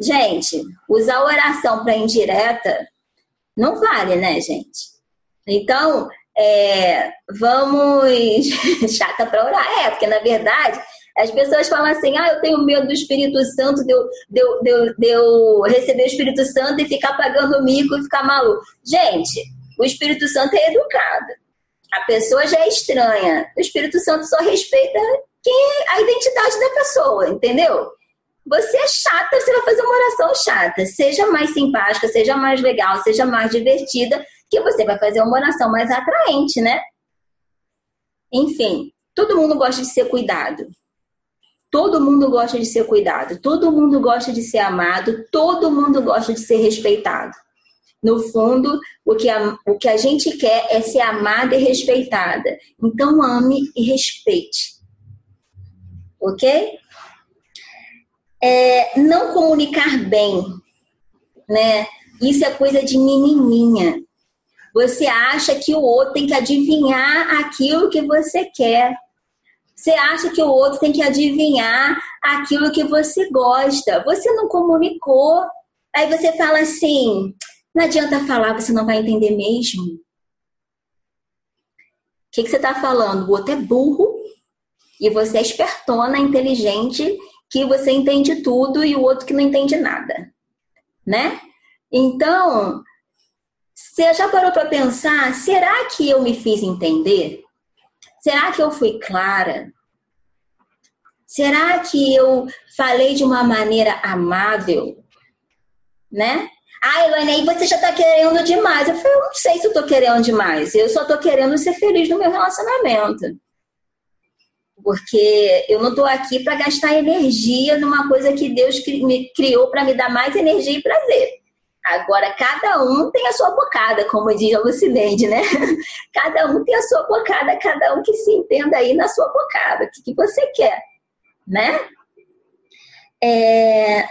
Gente, usar oração para indireta não vale, né, gente? Então, é, vamos. Chata para orar. É, porque na verdade as pessoas falam assim: ah, eu tenho medo do Espírito Santo, de eu, de eu, de eu, de eu receber o Espírito Santo e ficar pagando mico e ficar maluco. Gente, o Espírito Santo é educado. A pessoa já é estranha. O Espírito Santo só respeita quem é a identidade da pessoa, entendeu? Você é chata, você vai fazer uma oração chata. Seja mais simpática, seja mais legal, seja mais divertida, que você vai fazer uma oração mais atraente, né? Enfim, todo mundo gosta de ser cuidado. Todo mundo gosta de ser cuidado, todo mundo gosta de ser amado, todo mundo gosta de ser respeitado. No fundo, o que a, o que a gente quer é ser amada e respeitada. Então, ame e respeite. Ok? É, não comunicar bem, né? Isso é coisa de menininha. Você acha que o outro tem que adivinhar aquilo que você quer. Você acha que o outro tem que adivinhar aquilo que você gosta. Você não comunicou. Aí você fala assim: não adianta falar, você não vai entender mesmo. O que, que você está falando? O outro é burro e você é espertona, inteligente, que você entende tudo e o outro que não entende nada. Né? Então, você já parou para pensar? Será que eu me fiz entender? Será que eu fui clara? Será que eu falei de uma maneira amável? Né? Ah, Elaine, você já tá querendo demais. Eu falei, eu não sei se eu tô querendo demais. Eu só tô querendo ser feliz no meu relacionamento. Porque eu não tô aqui para gastar energia numa coisa que Deus me criou para me dar mais energia e prazer. Agora, cada um tem a sua bocada, como diz a Lucilene, né? Cada um tem a sua bocada, cada um que se entenda aí na sua bocada. O que, você quer, né? É...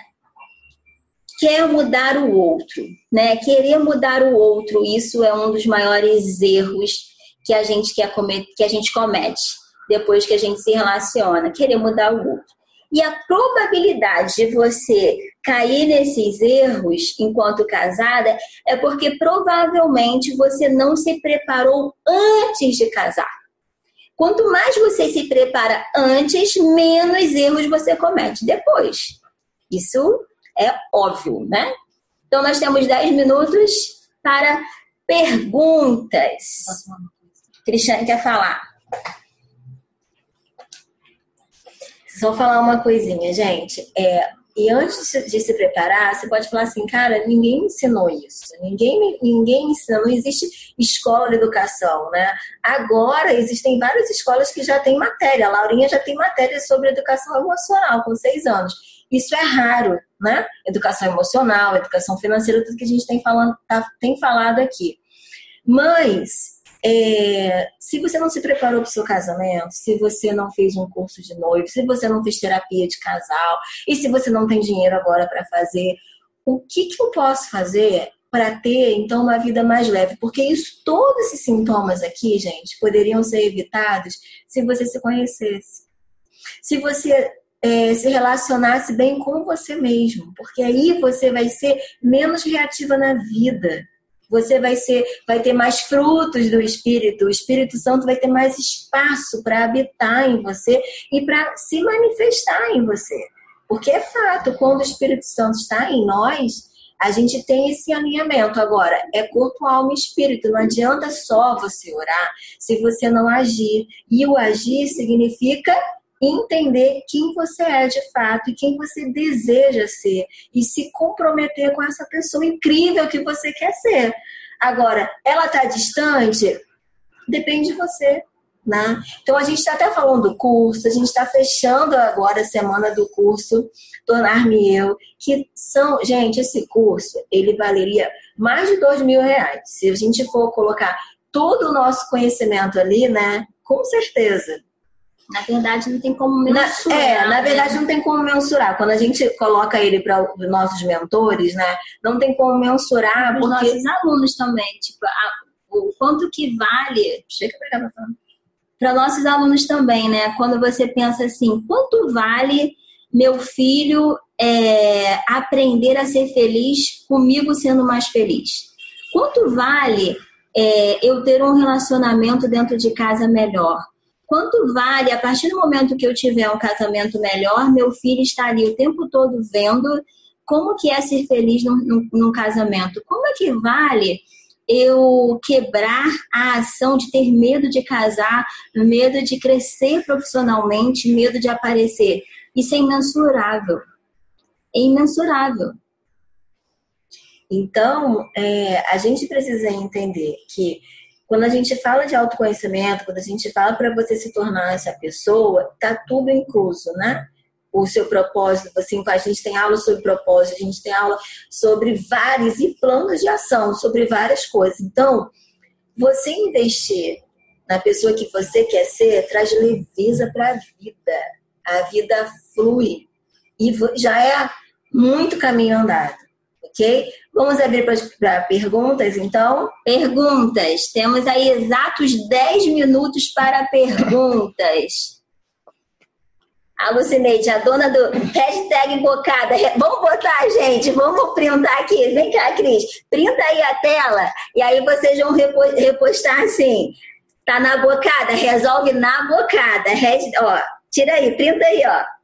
Quer mudar o outro, né? Querer mudar o outro, isso é um dos maiores erros que a gente quer que a gente comete depois que a gente se relaciona. Querer mudar o outro. E a probabilidade de você cair nesses erros enquanto casada é porque provavelmente você não se preparou antes de casar. Quanto mais você se prepara antes, menos erros você comete depois. Isso é óbvio, né? Então, nós temos 10 minutos para perguntas. Cristiane quer falar. Só falar uma coisinha, gente. É, e antes de se preparar, você pode falar assim, cara, ninguém me ensinou isso. Ninguém, ninguém me ensinou, não existe escola de educação, né? Agora existem várias escolas que já têm matéria. A Laurinha já tem matéria sobre educação emocional com seis anos. Isso é raro, né? Educação emocional, educação financeira, tudo que a gente tem, falando, tá, tem falado aqui. Mas é, se você não se preparou para o seu casamento, se você não fez um curso de noivo, se você não fez terapia de casal, e se você não tem dinheiro agora para fazer, o que, que eu posso fazer para ter então uma vida mais leve? Porque isso, todos esses sintomas aqui, gente, poderiam ser evitados se você se conhecesse.
se você é, se relacionasse bem com você mesmo, porque aí você vai ser menos reativa na vida. Você vai ser, vai ter mais frutos do Espírito. O Espírito Santo vai ter mais espaço para habitar em você e para se manifestar em você. Porque é fato, quando o Espírito Santo está em nós, a gente tem esse alinhamento. Agora, é corpo, alma e espírito. Não adianta só você orar se você não agir. E o agir significa entender quem você é de fato e quem você deseja ser e se comprometer com essa pessoa incrível que você quer ser. Agora, ela está distante? Depende de você. Né? Então a gente está até falando do curso, a gente está fechando agora a semana do curso Tornar-me Eu, que são, gente, esse curso ele valeria mais de dois mil reais. Se a gente for colocar todo o nosso conhecimento ali, né? Com certeza.
Na verdade, não tem como mensurar.
Na, é, na verdade, não tem como mensurar. Quando a gente coloca ele para os nossos mentores, né? Não tem como mensurar.
Para os porque... nossos alunos também. Tipo, a, o quanto que vale. Chega para cá, Para nossos alunos também, né? Quando você pensa assim, quanto vale meu filho é, aprender a ser feliz comigo sendo mais feliz? Quanto vale é, eu ter um relacionamento dentro de casa melhor? Quanto vale, a partir do momento que eu tiver um casamento melhor, meu filho está ali o tempo todo vendo como que é ser feliz num, num, num casamento? Como é que vale eu quebrar a ação de ter medo de casar, medo de crescer profissionalmente, medo de aparecer? Isso é imensurável. É imensurável.
Então, é, a gente precisa entender que quando a gente fala de autoconhecimento, quando a gente fala para você se tornar essa pessoa, tá tudo incluso, né? O seu propósito, assim, a gente tem aula sobre propósito, a gente tem aula sobre vários e planos de ação, sobre várias coisas. Então, você investir na pessoa que você quer ser traz leveza para a vida. A vida flui e já é muito caminho andado ok? Vamos abrir para perguntas, então?
Perguntas. Temos aí exatos 10 minutos para perguntas. A Lucineide, a dona do hashtag bocada. Vamos botar, gente, vamos printar aqui. Vem cá, Cris. Printa aí a tela e aí vocês vão repostar assim. Tá na bocada, resolve na bocada. Ó, tira aí, printa aí, ó.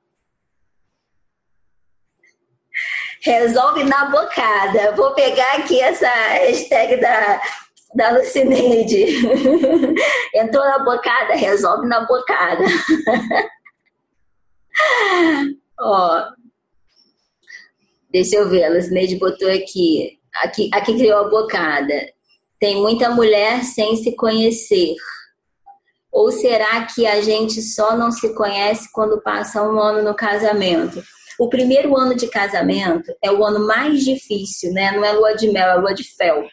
Resolve na bocada. Vou pegar aqui essa hashtag da, da Lucineide. Entrou na bocada, resolve na bocada. Ó, deixa eu ver, a Lucineide botou aqui. Aqui, aqui criou a bocada. Tem muita mulher sem se conhecer. Ou será que a gente só não se conhece quando passa um ano no casamento? O primeiro ano de casamento é o ano mais difícil, né? Não é lua de mel, é lua de fel.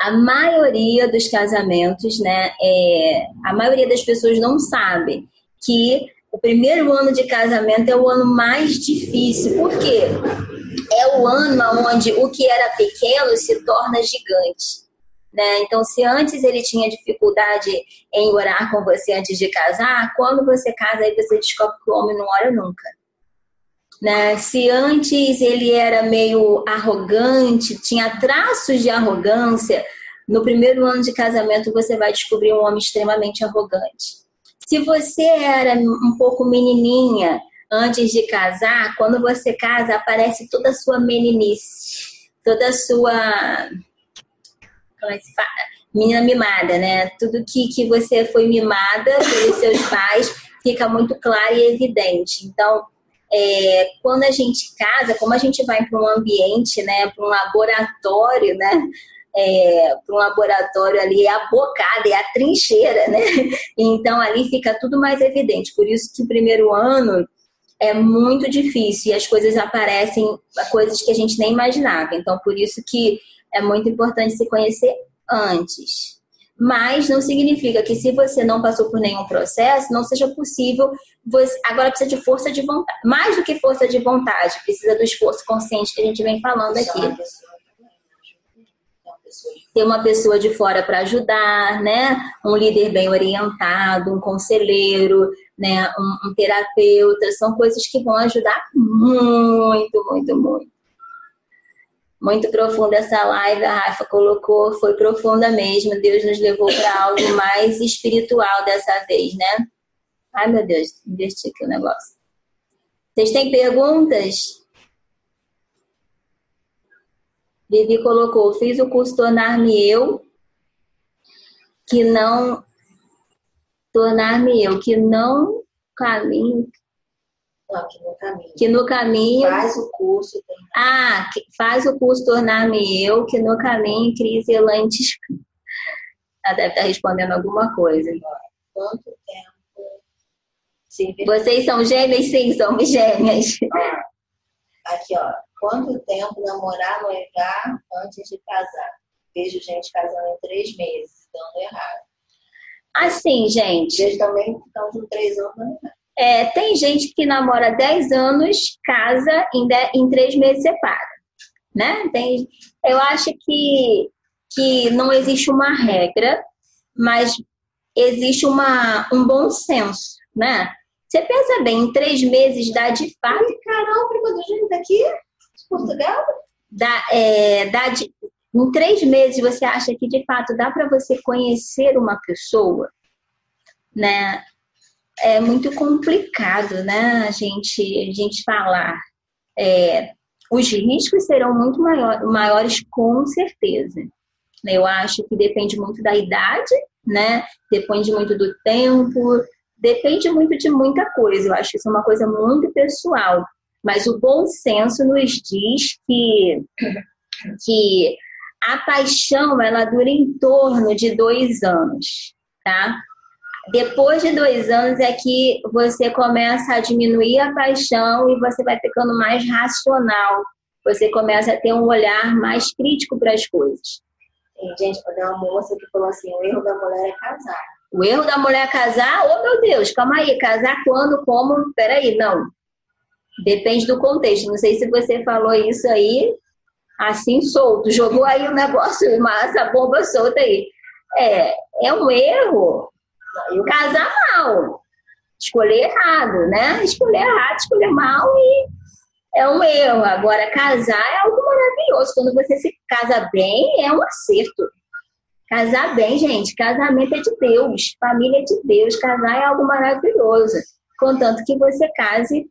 A maioria dos casamentos, né? É, a maioria das pessoas não sabe que o primeiro ano de casamento é o ano mais difícil. Por quê? É o ano onde o que era pequeno se torna gigante. Né? Então, se antes ele tinha dificuldade em orar com você antes de casar, quando você casa, aí você descobre que o homem não ora nunca. Né? Se antes ele era meio arrogante, tinha traços de arrogância, no primeiro ano de casamento você vai descobrir um homem extremamente arrogante. Se você era um pouco menininha antes de casar, quando você casa aparece toda a sua meninice, toda a sua como é que se fala? menina mimada, né? Tudo que, que você foi mimada pelos seus pais fica muito claro e evidente. Então, é, quando a gente casa, como a gente vai para um ambiente, né, para um laboratório, né, é, para um laboratório ali é a bocada, é a trincheira, né? Então ali fica tudo mais evidente. Por isso que o primeiro ano é muito difícil e as coisas aparecem, coisas que a gente nem imaginava. Então por isso que é muito importante se conhecer antes mas não significa que se você não passou por nenhum processo, não seja possível. Você, agora precisa de força de vontade. Mais do que força de vontade, precisa do esforço consciente que a gente vem falando aqui. ter uma pessoa de fora para ajudar, né? Um líder bem orientado, um conselheiro, né? Um, um, terapeuta, são coisas que vão ajudar muito, muito, muito. Muito profunda essa live, a Rafa colocou, foi profunda mesmo. Deus nos levou para algo mais espiritual dessa vez, né? Ai, meu Deus, inverti aqui o negócio. Vocês têm perguntas? Vivi colocou, fiz o curso Tornar-me Eu, que não. Tornar-me Eu, que não caminho.
Não, que no caminho.
Que no caminho.
Faz o curso. Tem...
Ah, faz o curso Tornar-me Eu, que no caminho crise elantes. Ela deve estar respondendo alguma coisa.
Quanto tempo?
Sim, Vocês são gêmeas? Sim, somos gêmeas.
Aqui, ó. Quanto tempo namorar, noivar antes de casar? Vejo gente casando em três meses, dando errado.
Assim, gente.
Vejo também estão com três anos errado.
É, tem gente que namora 10 anos, casa em, de, em três meses separa. Né? Tem, eu acho que, que não existe uma regra, mas existe uma, um bom senso, né? Você pensa bem, em três meses dá de fato.
Caramba, quando a gente tá aqui, Portugal?
Dá, é, dá de, em três meses você acha que de fato dá para você conhecer uma pessoa, né? É muito complicado, né? A gente, a gente falar. É, os riscos serão muito maior, maiores, com certeza. Eu acho que depende muito da idade, né? Depende muito do tempo, depende muito de muita coisa. Eu acho que isso é uma coisa muito pessoal. Mas o bom senso nos diz que, que a paixão ela dura em torno de dois anos, tá? Depois de dois anos é que você começa a diminuir a paixão e você vai ficando mais racional. Você começa a ter um olhar mais crítico para as coisas.
Tem gente, quando é uma moça que falou assim, o erro da mulher é casar.
O erro da mulher é casar? Oh, meu Deus, calma aí, casar quando, como? Peraí, não. Depende do contexto. Não sei se você falou isso aí assim solto, jogou aí o um negócio, essa bomba solta aí. É, é um erro casar mal, escolher errado, né? Escolher errado, escolher mal e é um erro. Agora, casar é algo maravilhoso. Quando você se casa bem, é um acerto. Casar bem, gente, casamento é de Deus, família é de Deus, casar é algo maravilhoso. Contanto que você case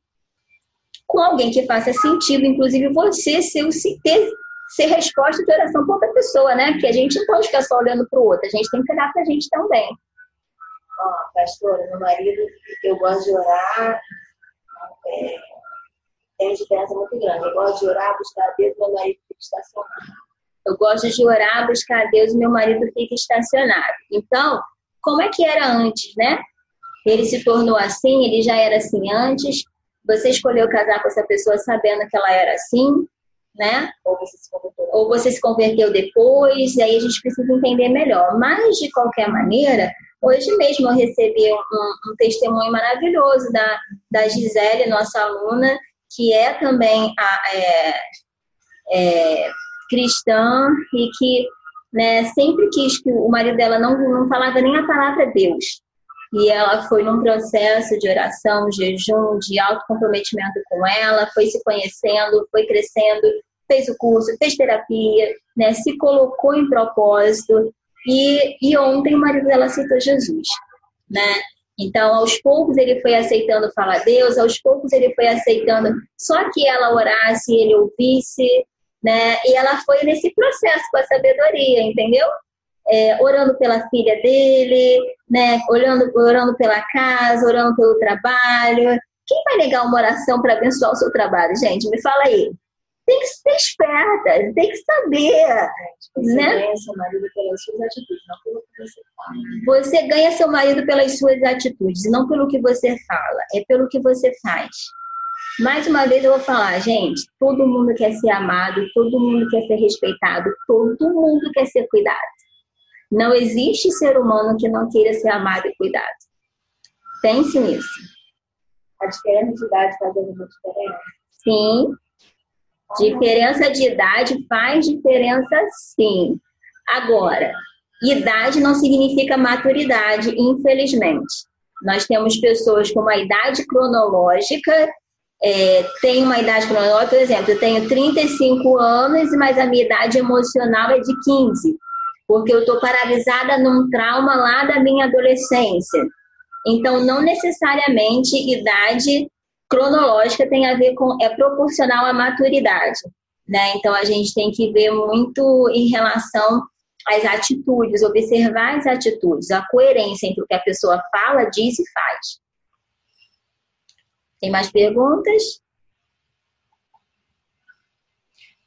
com alguém que faça sentido, inclusive você ser, ter, ser resposta de oração para outra pessoa, né? Que a gente não pode ficar só olhando para o outro, a gente tem que olhar para a gente também.
Oh, pastora, meu marido, eu gosto de orar, é, tem diferença muito grande. Eu gosto de orar, buscar a Deus, meu marido fica estacionado.
Eu gosto de orar, buscar a Deus, meu marido fica estacionado. Então, como é que era antes, né? Ele se tornou assim, ele já era assim antes, você escolheu casar com essa pessoa sabendo que ela era assim, né?
Ou você se converteu,
Ou você se converteu depois, e aí a gente precisa entender melhor. Mas, de qualquer maneira, hoje mesmo eu recebi um, um testemunho maravilhoso da, da Gisele, nossa aluna, que é também a, é, é, cristã e que né, sempre quis que o marido dela não, não falava nem a palavra Deus e ela foi num processo de oração, jejum, de autocomprometimento com ela, foi se conhecendo, foi crescendo, fez o curso, fez terapia, né, se colocou em propósito e, e ontem o marido dela aceitou Jesus, né? Então, aos poucos ele foi aceitando falar Deus, aos poucos ele foi aceitando só que ela orasse, ele ouvisse, né? E ela foi nesse processo com a sabedoria, entendeu? É, orando pela filha dele, né? Orando, orando pela casa, orando pelo trabalho. Quem vai negar uma oração para abençoar o seu trabalho, gente? Me fala aí. Tem que ser esperta, tem que saber.
Você né? ganha seu marido pelas suas atitudes, não pelo que você fala.
Você ganha seu marido pelas suas atitudes, não pelo que você fala, é pelo que você faz. Mais uma vez eu vou falar, gente, todo mundo quer ser amado, todo mundo quer ser respeitado, todo mundo quer ser cuidado. Não existe ser humano que não queira ser amado e cuidado. Pense nisso.
A diferença de idade faz alguma diferença?
Sim. Diferença de idade faz diferença sim. Agora, idade não significa maturidade, infelizmente. Nós temos pessoas com uma idade cronológica, é, tem uma idade cronológica, por exemplo, eu tenho 35 anos, mas a minha idade emocional é de 15, porque eu estou paralisada num trauma lá da minha adolescência. Então, não necessariamente idade cronológica tem a ver com, é proporcional à maturidade. Né? Então, a gente tem que ver muito em relação às atitudes, observar as atitudes, a coerência entre o que a pessoa fala, diz e faz. Tem mais perguntas?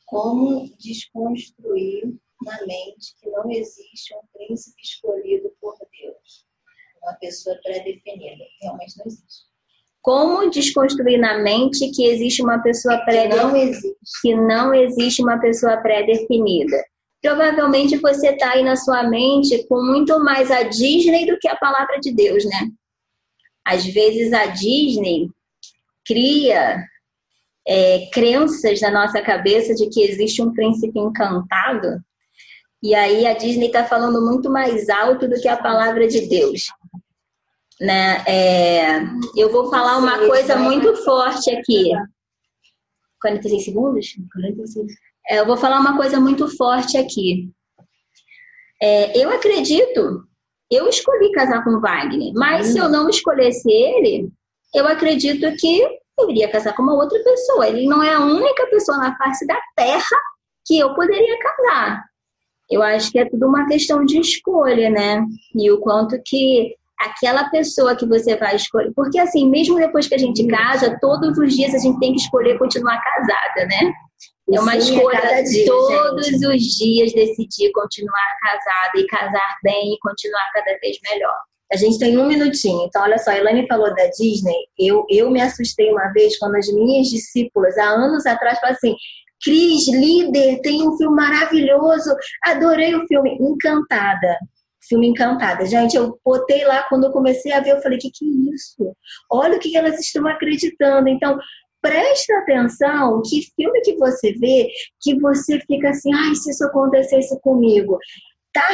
Como desconstruir na mente que não existe um príncipe escolhido por Deus? Uma pessoa pré-definida. Realmente não existe.
Como desconstruir na mente que existe uma pessoa pré-definida? Que não existe uma pessoa pré-definida. Provavelmente você está aí na sua mente com muito mais a Disney do que a palavra de Deus, né? Às vezes a Disney cria é, crenças na nossa cabeça de que existe um príncipe encantado, e aí a Disney está falando muito mais alto do que a palavra de Deus. Né? É, eu vou falar uma coisa muito forte aqui. 46 segundos? 46. É, eu vou falar uma coisa muito forte aqui. É, eu acredito, eu escolhi casar com Wagner, mas hum. se eu não escolhesse ele, eu acredito que eu iria casar com uma outra pessoa. Ele não é a única pessoa na face da Terra que eu poderia casar. Eu acho que é tudo uma questão de escolha, né? E o quanto que aquela pessoa que você vai escolher. Porque, assim, mesmo depois que a gente casa, todos os dias a gente tem que escolher continuar casada, né? É uma Sim, escolha é dia, todos gente. os dias decidir continuar casada e casar bem e continuar cada vez melhor.
A gente tem um minutinho. Então, olha só, a Elaine falou da Disney. Eu, eu me assustei uma vez quando as minhas discípulas, há anos atrás, falaram assim: Cris, líder, tem um filme maravilhoso. Adorei o filme. Encantada. Filme Encantada. Gente, eu botei lá quando eu comecei a ver, eu falei: que que é isso? Olha o que elas estão acreditando. Então, presta atenção que filme que você vê que você fica assim, ai, se isso acontecesse comigo está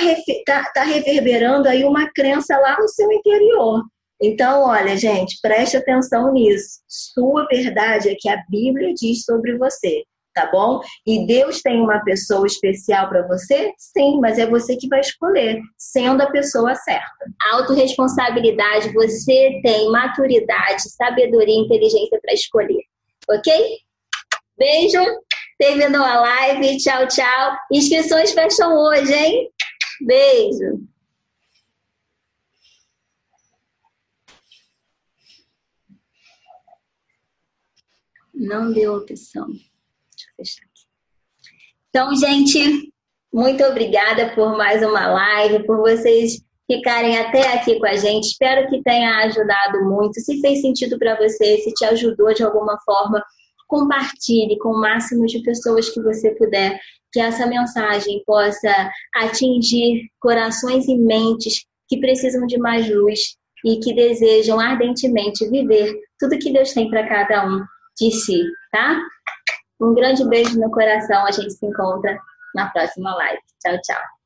tá, tá reverberando aí uma crença lá no seu interior. Então, olha, gente, preste atenção nisso. Sua verdade é que a Bíblia diz sobre você, tá bom? E Deus tem uma pessoa especial para você? Sim, mas é você que vai escolher, sendo a pessoa certa.
Autoresponsabilidade, você tem maturidade, sabedoria e inteligência para escolher, ok? Beijo, terminou a live, tchau, tchau. Inscrições fecham hoje, hein? Beijo. Não deu opção. Fechar aqui. Então, gente, muito obrigada por mais uma live, por vocês ficarem até aqui com a gente. Espero que tenha ajudado muito. Se fez sentido para você, se te ajudou de alguma forma, compartilhe com o máximo de pessoas que você puder que essa mensagem possa atingir corações e mentes que precisam de mais luz e que desejam ardentemente viver tudo que Deus tem para cada um de si, tá? Um grande beijo no coração, a gente se encontra na próxima live. Tchau, tchau.